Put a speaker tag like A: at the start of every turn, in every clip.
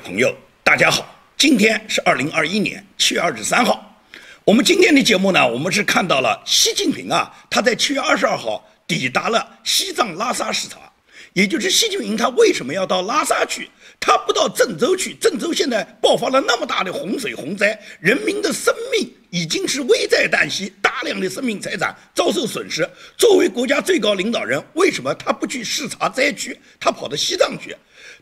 A: 朋友，大家好，今天是二零二一年七月二十三号。我们今天的节目呢，我们是看到了习近平啊，他在七月二十二号抵达了西藏拉萨视察。也就是习近平他为什么要到拉萨去？他不到郑州去？郑州现在爆发了那么大的洪水洪灾，人民的生命已经是危在旦夕，大量的生命财产遭受损失。作为国家最高领导人，为什么他不去视察灾区？他跑到西藏去？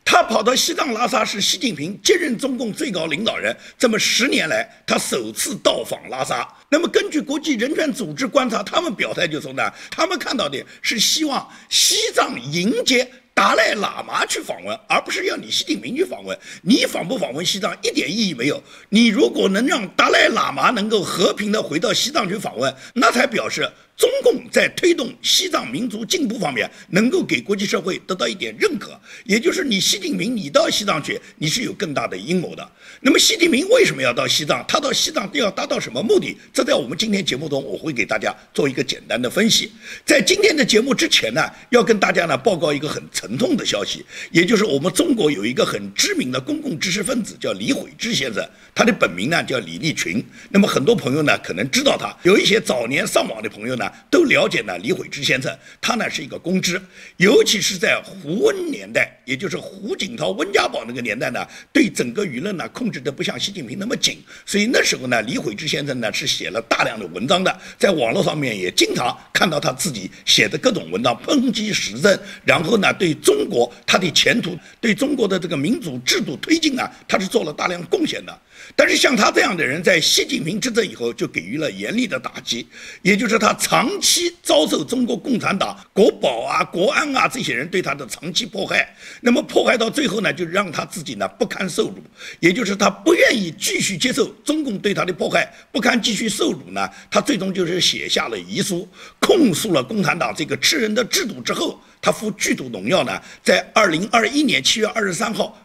A: 他跑到西藏拉萨是习近平接任中共最高领导人这么十年来，他首次到访拉萨。那么根据国际人权组织观察，他们表态就说呢，他们看到的是希望西藏迎接。达赖喇嘛去访问，而不是要你习近平去访问。你访不访问西藏一点意义没有。你如果能让达赖喇嘛能够和平的回到西藏去访问，那才表示。中共在推动西藏民族进步方面，能够给国际社会得到一点认可，也就是你习近平，你到西藏去，你是有更大的阴谋的。那么，习近平为什么要到西藏？他到西藏要达到什么目的？这在我们今天节目中，我会给大家做一个简单的分析。在今天的节目之前呢，要跟大家呢报告一个很沉痛的消息，也就是我们中国有一个很知名的公共知识分子叫李慧芝先生，他的本名呢叫李立群。那么很多朋友呢可能知道他，有一些早年上网的朋友呢。都了解呢，李慧芝先生，他呢是一个公知，尤其是在胡温年代，也就是胡锦涛、温家宝那个年代呢，对整个舆论呢控制的不像习近平那么紧，所以那时候呢，李慧芝先生呢是写了大量的文章的，在网络上面也经常看到他自己写的各种文章，抨击时政，然后呢对中国他的前途、对中国的这个民主制度推进啊，他是做了大量贡献的。但是像他这样的人，在习近平执政以后，就给予了严厉的打击，也就是他长长期遭受中国共产党国保啊、国安啊这些人对他的长期迫害。那么迫害到最后呢，就让他自己呢不堪受辱，也就是他不愿意继续接受中共对他的迫害，不堪继续受辱呢，他最终就是写下了遗书，控诉了共产党这个吃人的制度之后，他服剧毒农药呢，在二零二一年七月二十三号。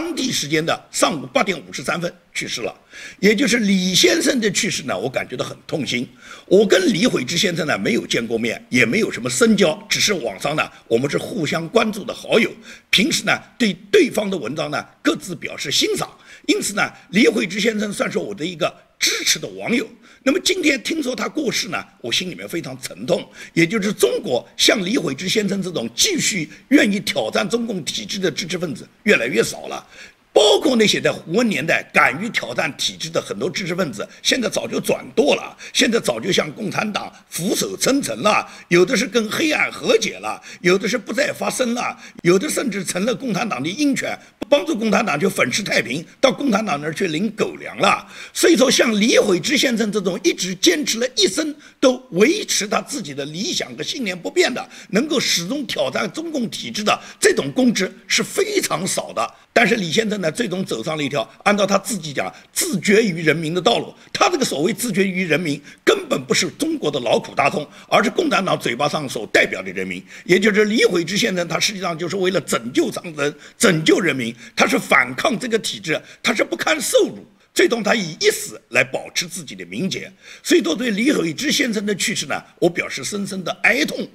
A: 当地时间的上午八点五十三分去世了，也就是李先生的去世呢，我感觉到很痛心。我跟李悔之先生呢没有见过面，也没有什么深交，只是网上呢我们是互相关注的好友，平时呢对对方的文章呢各自表示欣赏，因此呢李慧芝先生算是我的一个支持的网友。那么今天听说他过世呢，我心里面非常沉痛。也就是中国像李慧芝先生这种继续愿意挑战中共体制的知识分子越来越少了。包括那些在胡温年代敢于挑战体制的很多知识分子，现在早就转舵了，现在早就向共产党俯首称臣了，有的是跟黑暗和解了，有的是不再发声了，有的甚至成了共产党的鹰犬，帮助共产党去粉饰太平，到共产党那儿去领狗粮了。所以说，像李慧芝先生这种一直坚持了一生都维持他自己的理想和信念不变的，能够始终挑战中共体制的这种公知是非常少的。但是李先生呢，最终走上了一条按照他自己讲自绝于人民的道路。他这个所谓自绝于人民，根本不是中国的劳苦大众，而是共产党嘴巴上所代表的人民。也就是李慧之先生，他实际上就是为了拯救长征、拯救人民，他是反抗这个体制，他是不堪受辱，最终他以一死来保持自己的名节。所以，说对李慧之先生的去世呢，我表示深深的哀痛。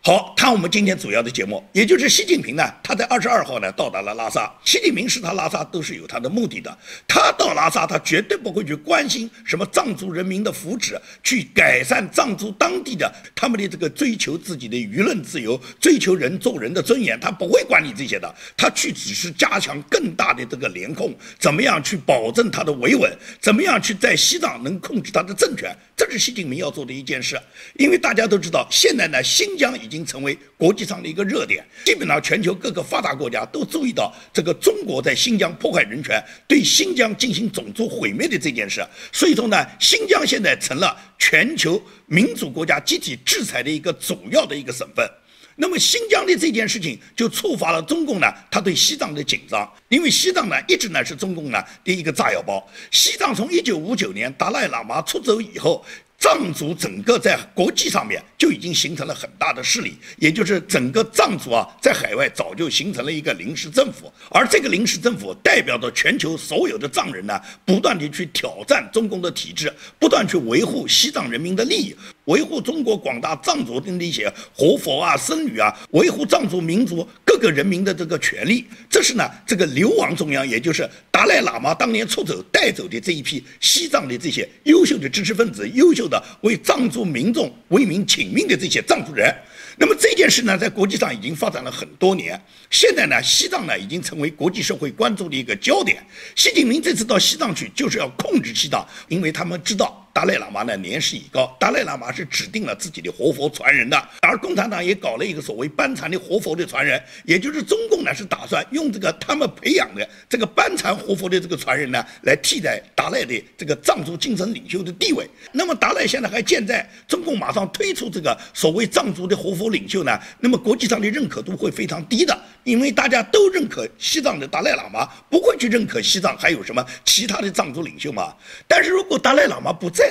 A: 好，看我们今天主要的节目，也就是习近平呢，他在二十二号呢到达了拉萨。习近平是他拉萨都是有他的目的的，他到拉萨，他绝对不会去关心什么藏族人民的福祉，去改善藏族当地的他们的这个追求自己的舆论自由，追求人做人的尊严，他不会管你这些的。他去只是加强更大的这个联控，怎么样去保证他的维稳，怎么样去在西藏能控制他的政权，这是习近平要做的一件事。因为大家都知道，现在呢，新疆已经成为国际上的一个热点，基本上全球各个发达国家都注意到这个中国在新疆破坏人权、对新疆进行种族毁灭的这件事。所以说呢，新疆现在成了全球民主国家集体制裁的一个主要的一个省份。那么新疆的这件事情就触发了中共呢，他对西藏的紧张，因为西藏呢一直呢是中共呢的一个炸药包。西藏从一九五九年达赖喇嘛出走以后。藏族整个在国际上面就已经形成了很大的势力，也就是整个藏族啊，在海外早就形成了一个临时政府，而这个临时政府代表着全球所有的藏人呢，不断地去挑战中共的体制，不断去维护西藏人民的利益。维护中国广大藏族的那些活佛啊、僧侣啊，维护藏族民族各个人民的这个权利。这是呢，这个流亡中央，也就是达赖喇嘛当年出走带走的这一批西藏的这些优秀的知识分子、优秀为藏族民众为民请命的这些藏族人。那么这件事呢，在国际上已经发展了很多年。现在呢，西藏呢已经成为国际社会关注的一个焦点。习近平这次到西藏去，就是要控制西藏，因为他们知道。达赖喇嘛呢年事已高，达赖喇嘛是指定了自己的活佛传人的，而共产党也搞了一个所谓班禅的活佛的传人，也就是中共呢是打算用这个他们培养的这个班禅活佛的这个传人呢来替代达赖的这个藏族精神领袖的地位。那么达赖现在还健在，中共马上推出这个所谓藏族的活佛领袖呢，那么国际上的认可度会非常低的，因为大家都认可西藏的达赖喇嘛，不会去认可西藏还有什么其他的藏族领袖嘛。但是如果达赖喇嘛不在，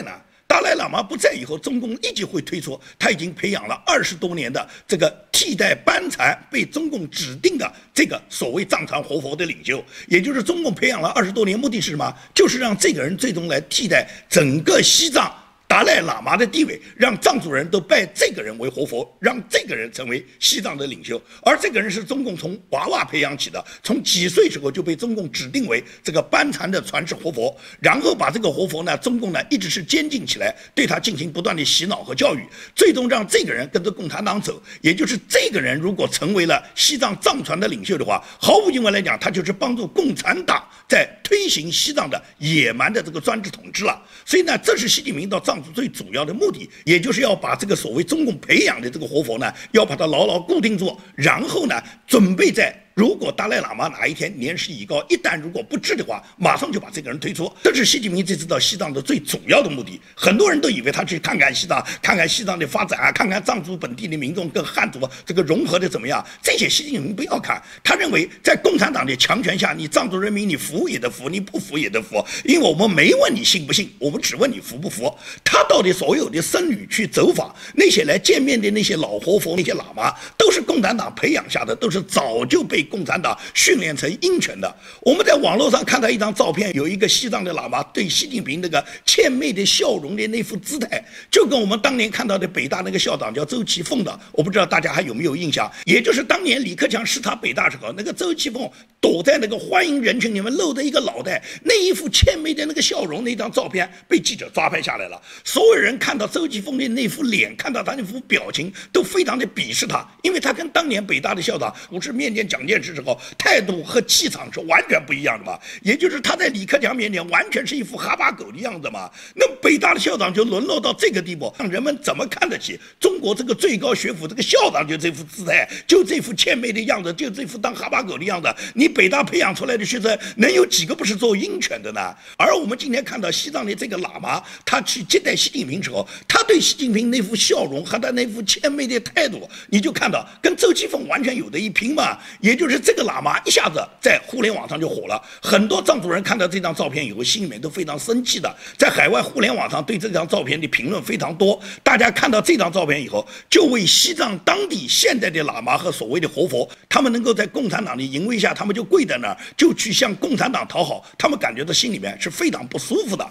A: 达赖喇嘛不在以后，中共立即会推出他已经培养了二十多年的这个替代班禅被中共指定的这个所谓藏传活佛的领袖，也就是中共培养了二十多年，目的是什么？就是让这个人最终来替代整个西藏。达赖喇嘛的地位，让藏族人都拜这个人为活佛，让这个人成为西藏的领袖。而这个人是中共从娃娃培养起的，从几岁时候就被中共指定为这个班禅的传世活佛，然后把这个活佛呢，中共呢一直是监禁起来，对他进行不断的洗脑和教育，最终让这个人跟着共产党走。也就是这个人如果成为了西藏藏传的领袖的话，毫无疑问来讲，他就是帮助共产党在推行西藏的野蛮的这个专制统治了。所以呢，这是习近平到藏。最主要的目的，也就是要把这个所谓中共培养的这个活佛呢，要把它牢牢固定住，然后呢，准备在。如果达赖喇嘛哪一天年事已高，一旦如果不治的话，马上就把这个人推出。这是习近平这次到西藏的最主要的目的。很多人都以为他去看看西藏，看看西藏的发展啊，看看藏族本地的民众跟汉族这个融合的怎么样。这些习近平不要看，他认为在共产党的强权下，你藏族人民你服也得服，你不服也得服。因为我们没问你信不信，我们只问你服不服。他到底所有的僧侣去走访那些来见面的那些老活佛、那些喇嘛，都是共产党培养下的，都是早就被。共产党训练成鹰犬的。我们在网络上看到一张照片，有一个西藏的喇嘛对习近平那个倩媚的笑容的那副姿态，就跟我们当年看到的北大那个校长叫周其凤的，我不知道大家还有没有印象？也就是当年李克强视察北大时候，那个周其凤躲在那个欢迎人群里面露着一个脑袋，那一副倩媚的那个笑容，那张照片被记者抓拍下来了。所有人看到周其凤的那副脸，看到他那副表情，都非常的鄙视他，因为他跟当年北大的校长不是面见蒋介。时候态度和气场是完全不一样的嘛，也就是他在李克强面前完全是一副哈巴狗的样子嘛。那北大的校长就沦落到这个地步，让人们怎么看得起中国这个最高学府这个校长？就这副姿态，就这副谦卑的样子，就这副当哈巴狗的样子。你北大培养出来的学生，能有几个不是做鹰犬的呢？而我们今天看到西藏的这个喇嘛，他去接待习近平时候，他对习近平那副笑容和他那副谦卑的态度，你就看到跟周其峰完全有的一拼嘛。也就。就是这个喇嘛一下子在互联网上就火了，很多藏族人看到这张照片以后，心里面都非常生气的。在海外互联网上对这张照片的评论非常多，大家看到这张照片以后，就为西藏当地现在的喇嘛和所谓的活佛，他们能够在共产党的淫威下，他们就跪在那儿，就去向共产党讨好，他们感觉到心里面是非常不舒服的。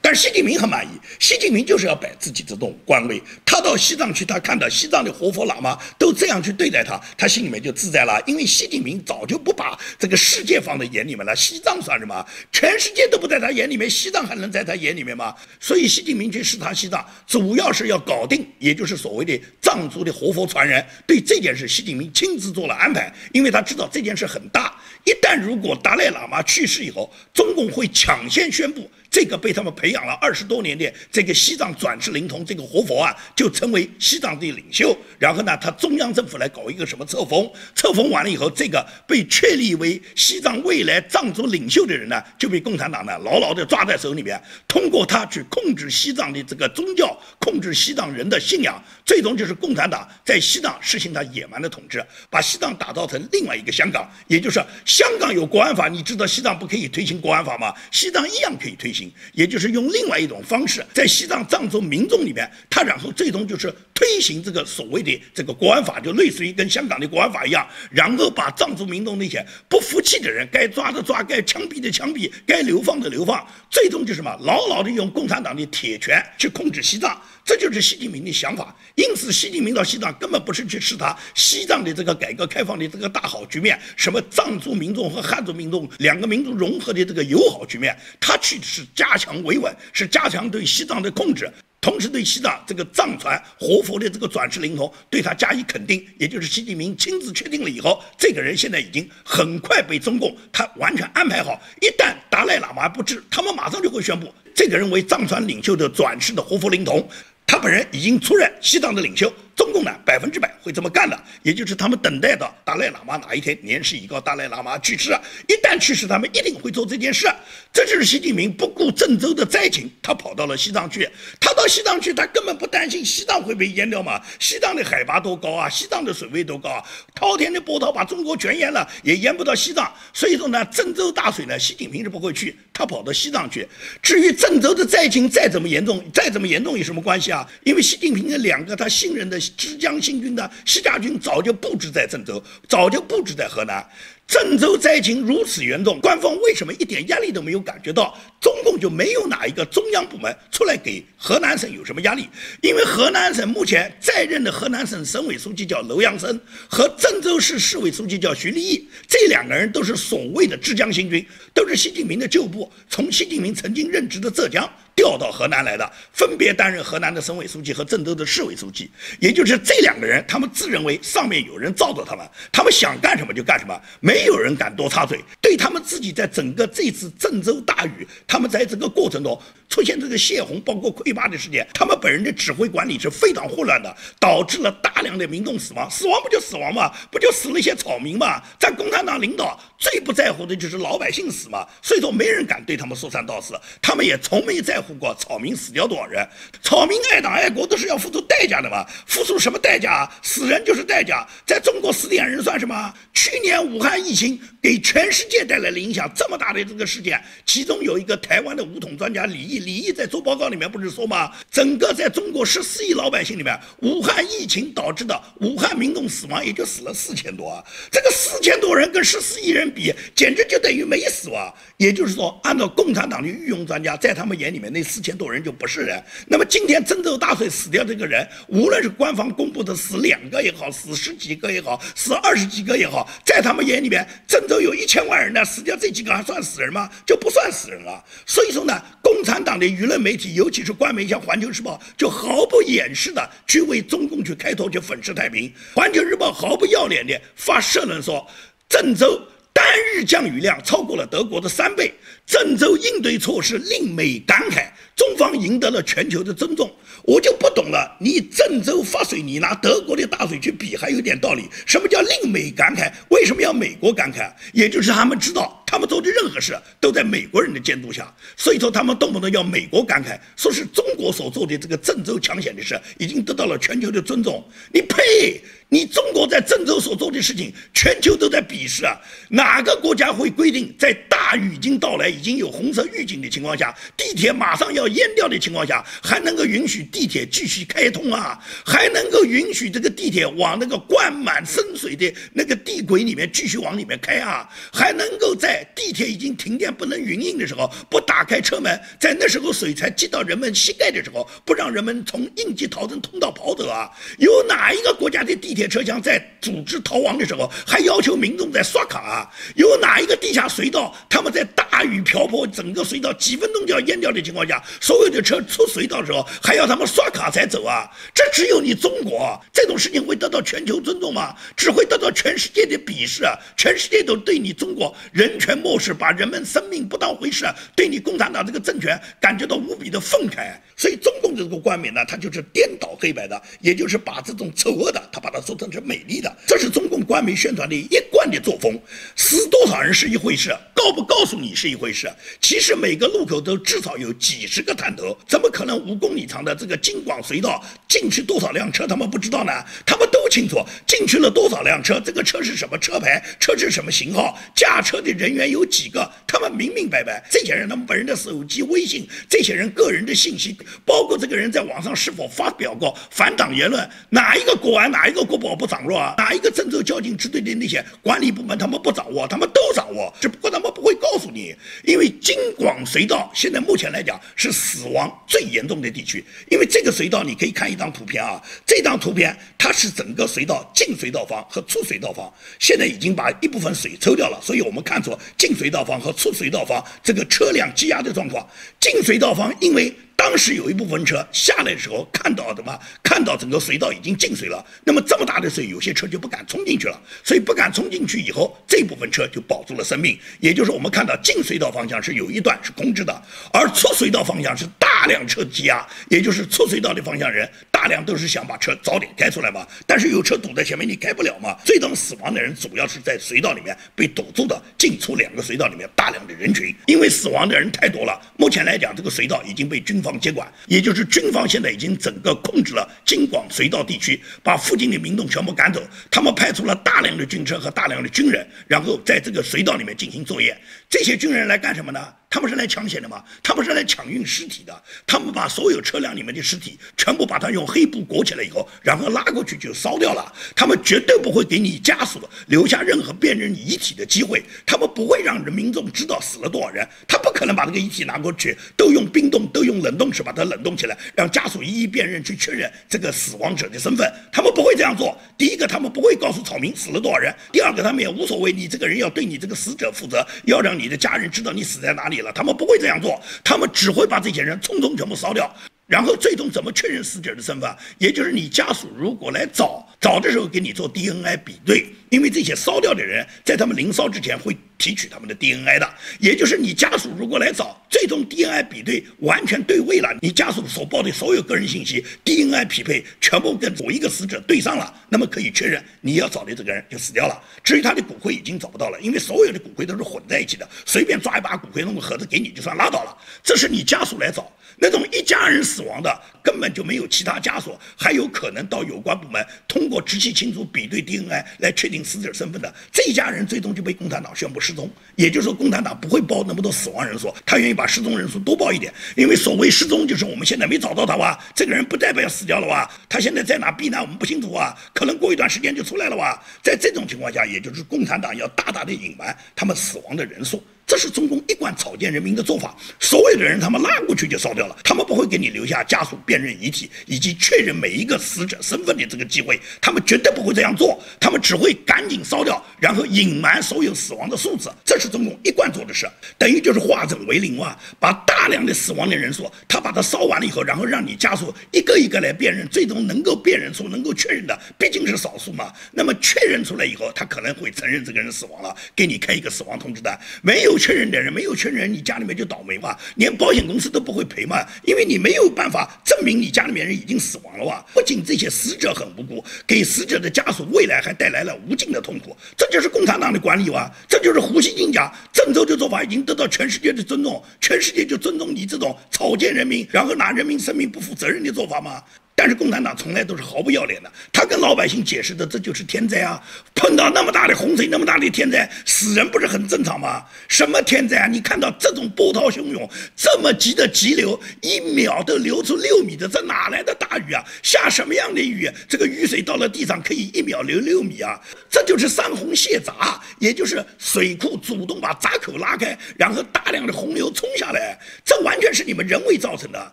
A: 但习近平很满意，习近平就是要摆自己这种官威。他到西藏去，他看到西藏的活佛喇嘛都这样去对待他，他心里面就自在了。因为习近平早就不把这个世界放在眼里面了，西藏算什么？全世界都不在他眼里面，西藏还能在他眼里面吗？所以习近平去视察西藏，主要是要搞定，也就是所谓的藏族的活佛传人。对这件事，习近平亲自做了安排，因为他知道这件事很大。一旦如果达赖喇嘛去世以后，中共会抢先宣布。这个被他们培养了二十多年的这个西藏转世灵童，这个活佛啊，就成为西藏的领袖。然后呢，他中央政府来搞一个什么册封，册封完了以后，这个被确立为西藏未来藏族领袖的人呢，就被共产党呢牢牢地抓在手里面，通过他去控制西藏的这个宗教，控制西藏人的信仰，最终就是共产党在西藏实行他野蛮的统治，把西藏打造成另外一个香港。也就是香港有国安法，你知道西藏不可以推行国安法吗？西藏一样可以推行。也就是用另外一种方式，在西藏藏族民众里面，他然后最终就是推行这个所谓的这个国安法，就类似于跟香港的国安法一样，然后把藏族民众那些不服气的人，该抓的抓，该枪毙的枪毙，该流放的流放，最终就什么，牢牢的用共产党的铁拳去控制西藏。这就是习近平的想法，因此习近平到西藏根本不是去视察西藏的这个改革开放的这个大好局面，什么藏族民众和汉族民众两个民族融合的这个友好局面，他去的是加强维稳，是加强对西藏的控制，同时对西藏这个藏传活佛的这个转世灵童对他加以肯定，也就是习近平亲自确定了以后，这个人现在已经很快被中共他完全安排好，一旦达赖喇嘛不知，他们马上就会宣布这个人为藏传领袖的转世的活佛灵童。他本人已经出任西藏的领袖。中共呢百分之百会这么干的，也就是他们等待的达赖喇嘛哪一天年事已高，达赖喇嘛去世，一旦去世，他们一定会做这件事。这就是习近平不顾郑州的灾情，他跑到了西藏去。他到西藏去，他根本不担心西藏会被淹掉嘛？西藏的海拔多高啊？西藏的水位多高啊？滔天的波涛把中国全淹了，也淹不到西藏。所以说呢，郑州大水呢，习近平是不会去，他跑到西藏去。至于郑州的灾情再怎么严重，再怎么严重有什么关系啊？因为习近平的两个他信任的。浙江新军的西家军早就布置在郑州，早就布置在河南。郑州灾情如此严重，官方为什么一点压力都没有感觉到？中共就没有哪一个中央部门出来给河南省有什么压力？因为河南省目前在任的河南省省委书记叫楼阳生，和郑州市市委书记叫徐立毅，这两个人都是所谓的浙江新军，都是习近平的旧部，从习近平曾经任职的浙江。调到河南来的，分别担任河南的省委书记和郑州的市委书记，也就是这两个人，他们自认为上面有人罩着他们，他们想干什么就干什么，没有人敢多插嘴。对他们自己在整个这次郑州大雨，他们在这个过程中出现这个泄洪，包括溃坝的事件，他们本人的指挥管理是非常混乱的，导致了大量的民众死亡。死亡不就死亡吗？不就死了一些草民吗？在共产党领导最不在乎的就是老百姓死嘛，所以说没人敢对他们说三道四，他们也从没在乎。过草民死掉多少人？草民爱党爱国都是要付出代价的嘛？付出什么代价？死人就是代价。在中国死点人算什么？去年武汉疫情给全世界带来了影响，这么大的这个事件，其中有一个台湾的武统专家李毅，李毅在做报告里面不是说吗？整个在中国十四亿老百姓里面，武汉疫情导致的武汉民众死亡也就死了四千多啊！这个四千多人跟十四亿人比，简直就等于没死啊！也就是说，按照共产党的御用专家，在他们眼里面，那四千多人就不是人。那么今天郑州大水死掉这个人，无论是官方公布的死两个也好，死十几个也好，死二十几个也好，在他们眼里面，郑州有一千万人呢，死掉这几个还算死人吗？就不算死人了。所以说呢，共产党的舆论媒体，尤其是官媒像《环球时报》，就毫不掩饰的去为中共去开脱，去粉饰太平。《环球日报》毫不要脸的发社论说，郑州。单日降雨量超过了德国的三倍，郑州应对措施令美感慨，中方赢得了全球的尊重。我就不懂了，你郑州发水，你拿德国的大水去比，还有点道理。什么叫令美感慨？为什么要美国感慨？也就是他们知道，他们做的任何事都在美国人的监督下，所以说他们动不动要美国感慨，说是中国所做的这个郑州抢险的事已经得到了全球的尊重。你呸！你中国在郑州所做的事情，全球都在鄙视啊！哪个国家会规定在雨已经到来、已经有红色预警的情况下，地铁马上要淹掉的情况下，还能够允许地铁继续开通啊？还能够允许这个地铁往那个灌满深水的那个地轨里面继续往里面开啊？还能够在地铁已经停电不能运营的时候，不打开车门，在那时候水才积到人们膝盖的时候，不让人们从应急逃生通道跑走啊？有哪一个国家的地？铁车厢在组织逃亡的时候，还要求民众在刷卡啊？有哪一个地下隧道它，他们在大雨瓢泼，整个隧道几分钟就要淹掉的情况下，所有的车出隧道的时候，还要他们刷卡才走啊？这只有你中国这种事情会得到全球尊重吗？只会得到全世界的鄙视啊！全世界都对你中国人权漠视，把人们生命不当回事，对你共产党这个政权感觉到无比的愤慨。所以中共这个官媒呢，他就是颠倒黑白的，也就是把这种丑恶的，他把它。说成是美丽的，这是中共官媒宣传的一贯的作风。死多少人是一回事，告不告诉你是一回事。其实每个路口都至少有几十个探头，怎么可能五公里长的这个京广隧道进去多少辆车他们不知道呢？他们都清楚进去了多少辆车，这个车是什么车牌，车是什么型号，驾车的人员有几个，他们明明白白。这些人他们本人的手机微信，这些人个人的信息，包括这个人在网上是否发表过反党言论，哪一个国安，哪一个国保不掌握啊？哪一个郑州交警支队的那些管理部门他们不掌握，他们都掌握，只不过他们不会告诉你，因为京广隧道现在目前来讲是死亡最严重的地区，因为这个隧道你可以看一张图片啊，这张图片它是整个水道进水道方和出水道方，现在已经把一部分水抽掉了，所以我们看出进水道方和出水道方这个车辆积压的状况，进水道方因为。当时有一部分车下来的时候看到什么？看到整个隧道已经进水了。那么这么大的水，有些车就不敢冲进去了。所以不敢冲进去以后，这部分车就保住了生命。也就是我们看到进隧道方向是有一段是空置的，而出隧道方向是大量车积压。也就是出隧道的方向人大量都是想把车早点开出来嘛。但是有车堵在前面，你开不了嘛。最终死亡的人主要是在隧道里面被堵住的，进出两个隧道里面大量的人群，因为死亡的人太多了。目前来讲，这个隧道已经被军方。接管，也就是军方现在已经整个控制了京广隧道地区，把附近的民众全部赶走。他们派出了大量的军车和大量的军人，然后在这个隧道里面进行作业。这些军人来干什么呢？他们是来抢险的吗？他们是来抢运尸体的。他们把所有车辆里面的尸体全部把它用黑布裹起来以后，然后拉过去就烧掉了。他们绝对不会给你家属留下任何辨认遗体的机会。他们不会让人民众知道死了多少人。他不可能把这个遗体拿过去，都用冰冻，都用冷冻室把它冷冻起来，让家属一一辨认去确认这个死亡者的身份。他们不会这样做。第一个，他们不会告诉草民死了多少人；第二个，他们也无所谓，你这个人要对你这个死者负责，要让你的家人知道你死在哪里。他们不会这样做，他们只会把这些人匆匆全部烧掉，然后最终怎么确认死者的身份？也就是你家属如果来找，找的时候给你做 DNA 比对，因为这些烧掉的人在他们临烧之前会。提取他们的 DNA 的，也就是你家属如果来找，最终 DNA 比对完全对位了，你家属所报的所有个人信息 DNA 匹配全部跟某一个死者对上了，那么可以确认你要找的这个人就死掉了。至于他的骨灰已经找不到了，因为所有的骨灰都是混在一起的，随便抓一把骨灰弄个盒子给你就算拉倒了。这是你家属来找，那种一家人死亡的根本就没有其他枷锁，还有可能到有关部门通过直系亲属比对 DNA 来确定死者身份的，这一家人最终就被共产党宣布。失踪，也就是说，共产党不会报那么多死亡人数，他愿意把失踪人数多报一点，因为所谓失踪就是我们现在没找到他哇，这个人不代表死掉了哇，他现在在哪避难我们不清楚啊，可能过一段时间就出来了哇，在这种情况下，也就是共产党要大大的隐瞒他们死亡的人数。这是中共一贯草菅人命的做法，所有的人他们拉过去就烧掉了，他们不会给你留下家属辨认遗体以及确认每一个死者身份的这个机会，他们绝对不会这样做，他们只会赶紧烧掉，然后隐瞒所有死亡的数字，这是中共一贯做的事，等于就是化整为零啊，把大量的死亡的人数，他把它烧完了以后，然后让你家属一个一个来辨认，最终能够辨认出、能够确认的毕竟是少数嘛，那么确认出来以后，他可能会承认这个人死亡了，给你开一个死亡通知单，没有。确认的人没有确认，你家里面就倒霉嘛，连保险公司都不会赔嘛，因为你没有办法证明你家里面人已经死亡了哇。不仅这些死者很无辜，给死者的家属未来还带来了无尽的痛苦，这就是共产党的管理哇，这就是胡锡进讲郑州的做法已经得到全世界的尊重，全世界就尊重你这种草菅人命，然后拿人民生命不负责任的做法吗？但是共产党从来都是毫不要脸的，他跟老百姓解释的这就是天灾啊，碰到那么大的洪水，那么大的天灾，死人不是很正常吗？什么天灾啊？你看到这种波涛汹涌，这么急的急流，一秒都流出六米的，这哪来的大雨啊？下什么样的雨？这个雨水到了地上可以一秒流六米啊？这就是山洪泄闸，也就是水库主动把闸口拉开，然后大量的洪流冲下来，这完全是你们人为造成的。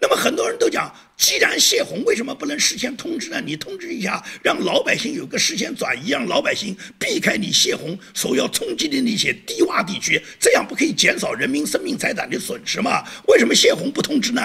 A: 那么很多人都讲。既然泄洪，为什么不能事先通知呢？你通知一下，让老百姓有个事先转移，让老百姓避开你泄洪所要冲击的那些低洼地区，这样不可以减少人民生命财产的损失吗？为什么泄洪不通知呢？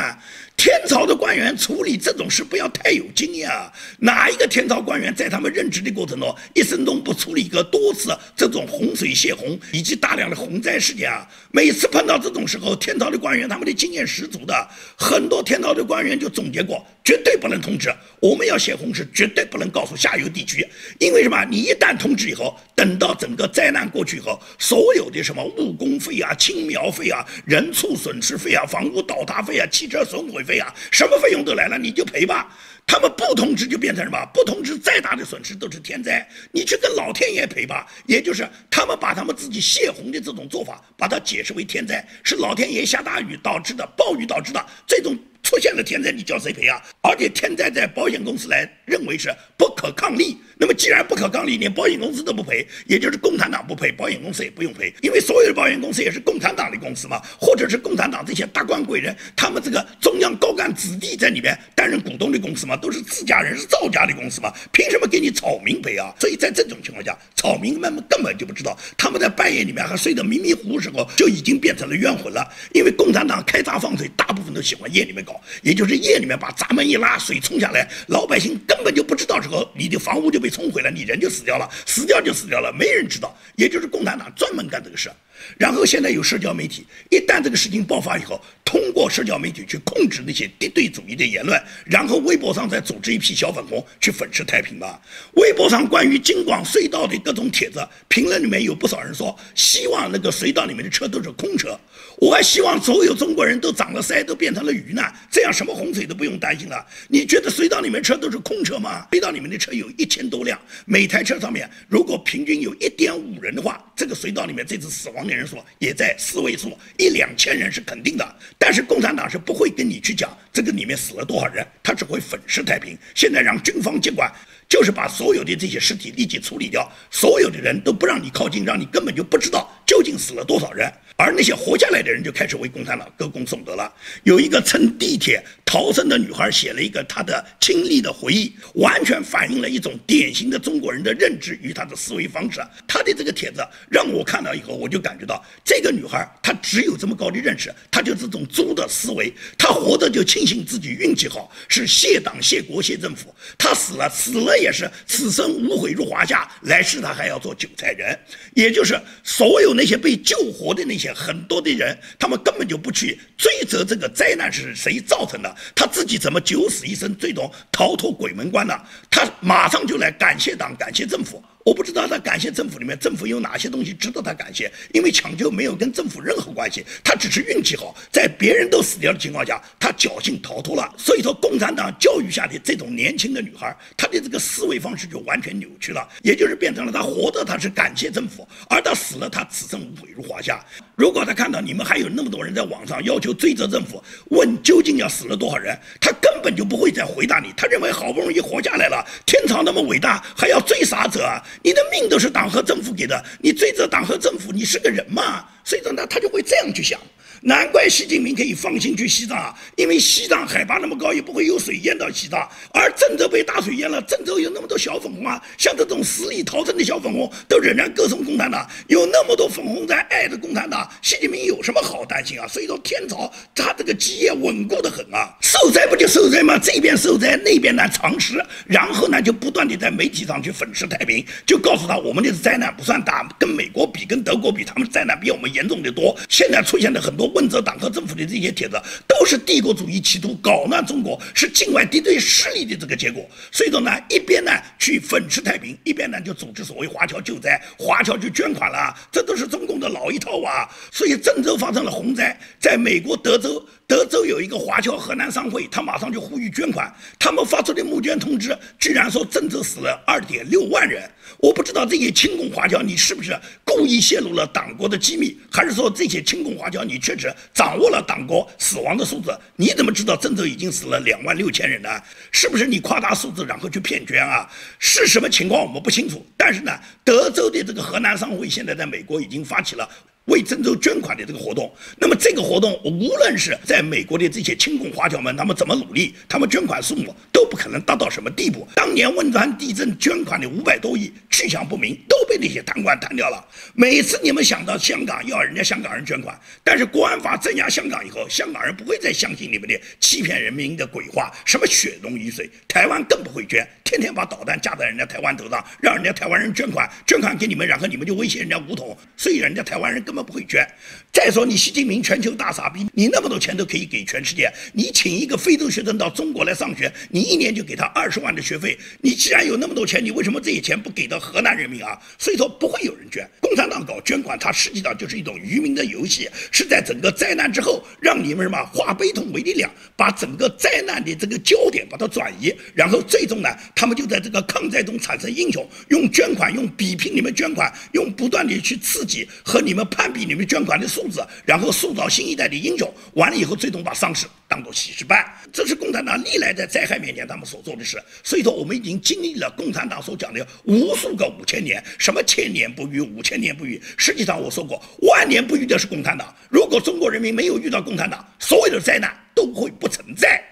A: 天朝的官员处理这种事不要太有经验啊！哪一个天朝官员在他们任职的过程中，一生中不处理个多次这种洪水泄洪以及大量的洪灾事件啊？每次碰到这种时候，天朝的官员他们的经验十足的，很多天朝的官员就总结过，绝对不能通知。我们要泄洪是绝对不能告诉下游地区，因为什么？你一旦通知以后，等到整个灾难过去以后，所有的什么误工费啊、青苗费啊、人畜损失费啊、房屋倒塌费啊、汽车损毁费啊，什么费用都来了，你就赔吧。他们不通知就变成什么？不通知再大的损失都是天灾，你去跟老天爷赔吧。也就是他们把他们自己泄洪的这种做法，把它解释为天灾，是老天爷下大雨导致的，暴雨导致的这种。出现了天灾，你叫谁赔啊？而且天灾在保险公司来认为是不可抗力。那么既然不可抗力，连保险公司都不赔，也就是共产党不赔，保险公司也不用赔，因为所有的保险公司也是共产党的公司嘛，或者是共产党这些达官贵人，他们这个中央高干子弟在里面担任股东的公司嘛，都是自家人，是赵家的公司嘛，凭什么给你草民赔啊？所以在这种情况下，草民们根本就不知道，他们在半夜里面还睡得迷迷糊糊时候，就已经变成了冤魂了。因为共产党开闸放水，大部分都喜欢夜里面搞。也就是夜里面把闸门一拉，水冲下来，老百姓根本就不知道，之后你的房屋就被冲毁了，你人就死掉了，死掉就死掉了，没人知道。也就是共产党专门干这个事。然后现在有社交媒体，一旦这个事情爆发以后，通过社交媒体去控制那些敌对主义的言论，然后微博上再组织一批小粉红去粉饰太平吧。微博上关于京广隧道的各种帖子评论里面有不少人说，希望那个隧道里面的车都是空车。我还希望所有中国人都长了腮，都变成了鱼呢，这样什么洪水都不用担心了。你觉得隧道里面车都是空车吗？隧道里面的车有一千多辆，每台车上面如果平均有一点五人的话，这个隧道里面这次死亡的人数也在四位数，一两千人是肯定的。但是共产党是不会跟你去讲这个里面死了多少人，他只会粉饰太平。现在让军方接管。就是把所有的这些尸体立即处理掉，所有的人都不让你靠近，让你根本就不知道究竟死了多少人。而那些活下来的人就开始为共产党歌功颂德了。有一个乘地铁逃生的女孩写了一个她的亲历的回忆，完全反映了一种典型的中国人的认知与她的思维方式。她的这个帖子让我看到以后，我就感觉到这个女孩她只有这么高的认识，她就这种猪的思维。她活着就庆幸自己运气好，是谢党谢国谢政府。她死了，死了也是此生无悔入华夏，来世她还要做韭菜人。也就是所有那些被救活的那些。很多的人，他们根本就不去追责这个灾难是谁造成的，他自己怎么九死一生，最终逃脱鬼门关的，他马上就来感谢党，感谢政府。我不知道他感谢政府里面，政府有哪些东西值得他感谢？因为抢救没有跟政府任何关系，他只是运气好，在别人都死掉的情况下，他侥幸逃脱了。所以说，共产党教育下的这种年轻的女孩，她的这个思维方式就完全扭曲了，也就是变成了她活着她是感谢政府，而她死了她此生无悔入华夏。如果他看到你们还有那么多人在网上要求追责政府，问究竟要死了多少人，他根本就不会再回答你。他认为好不容易活下来了，天朝那么伟大，还要追啥责啊？你的命都是党和政府给的，你追责党和政府，你是个人吗？所以说呢，他就会这样去想。难怪习近平可以放心去西藏啊，因为西藏海拔那么高，也不会有水淹到西藏。而郑州被大水淹了，郑州有那么多小粉红啊，像这种死里逃生的小粉红，都仍然歌颂共产党，有那么多粉红在爱着共产党，习近平有什么好担心啊？所以说天朝他这个基业稳固的很啊，受灾不就受灾吗？这边受灾，那边呢藏尸，然后呢就不断的在媒体上去粉饰太平，就告诉他我们的灾难不算大，跟美国比，跟德国比，他们灾难比我们严重的多。现在出现的很多。问责党和政府的这些帖子，都是帝国主义企图搞乱中国，是境外敌对势力的这个结果。所以说呢，一边呢去粉饰太平，一边呢就组织所谓华侨救灾，华侨去捐款了，这都是中共的老一套啊。所以郑州发生了洪灾，在美国德州，德州有一个华侨河南商会，他马上就呼吁捐款，他们发出的募捐通知，居然说郑州死了二点六万人。我不知道这些亲共华侨，你是不是故意泄露了党国的机密，还是说这些亲共华侨你确掌握了党国死亡的数字？你怎么知道郑州已经死了两万六千人呢？是不是你夸大数字然后去骗捐啊？是什么情况我们不清楚。但是呢，德州的这个河南商会现在在美国已经发起了。为郑州捐款的这个活动，那么这个活动无论是在美国的这些亲共华侨们，他们怎么努力，他们捐款数目都不可能达到什么地步。当年汶川地震捐款的五百多亿去向不明，都被那些贪官贪掉了。每次你们想到香港要人家香港人捐款，但是国安法镇压香港以后，香港人不会再相信你们的欺骗人民的鬼话，什么血浓于水，台湾更不会捐，天天把导弹架在人家台湾头上，让人家台湾人捐款，捐款给你们，然后你们就威胁人家武统，所以人家台湾人根本不会捐。再说你习近平全球大傻逼，你那么多钱都可以给全世界，你请一个非洲学生到中国来上学，你一年就给他二十万的学费，你既然有那么多钱，你为什么这些钱不给到河南人民啊？所以说不会有人捐。共产党搞捐款，它实际上就是一种愚民的游戏，是在整个灾难之后，让你们什么化悲痛为力量，把整个灾难的这个焦点把它转移，然后最终呢，他们就在这个抗灾中产生英雄，用捐款，用比拼你们捐款，用不断的去刺激和你们攀比你们捐款的数字，然后塑造新一代的英雄。完了以后，最终把丧事当做喜事办。这是共产党历来在灾害面前他们所做的事。所以说，我们已经经历了共产党所讲的无数个五千年，什么千年不遇，五千年不遇。实际上，我说过，万年不遇的是共产党。如果中国人民没有遇到共产党，所有的灾难都会不存在。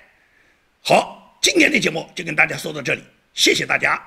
A: 好，今天的节目就跟大家说到这里，谢谢大家。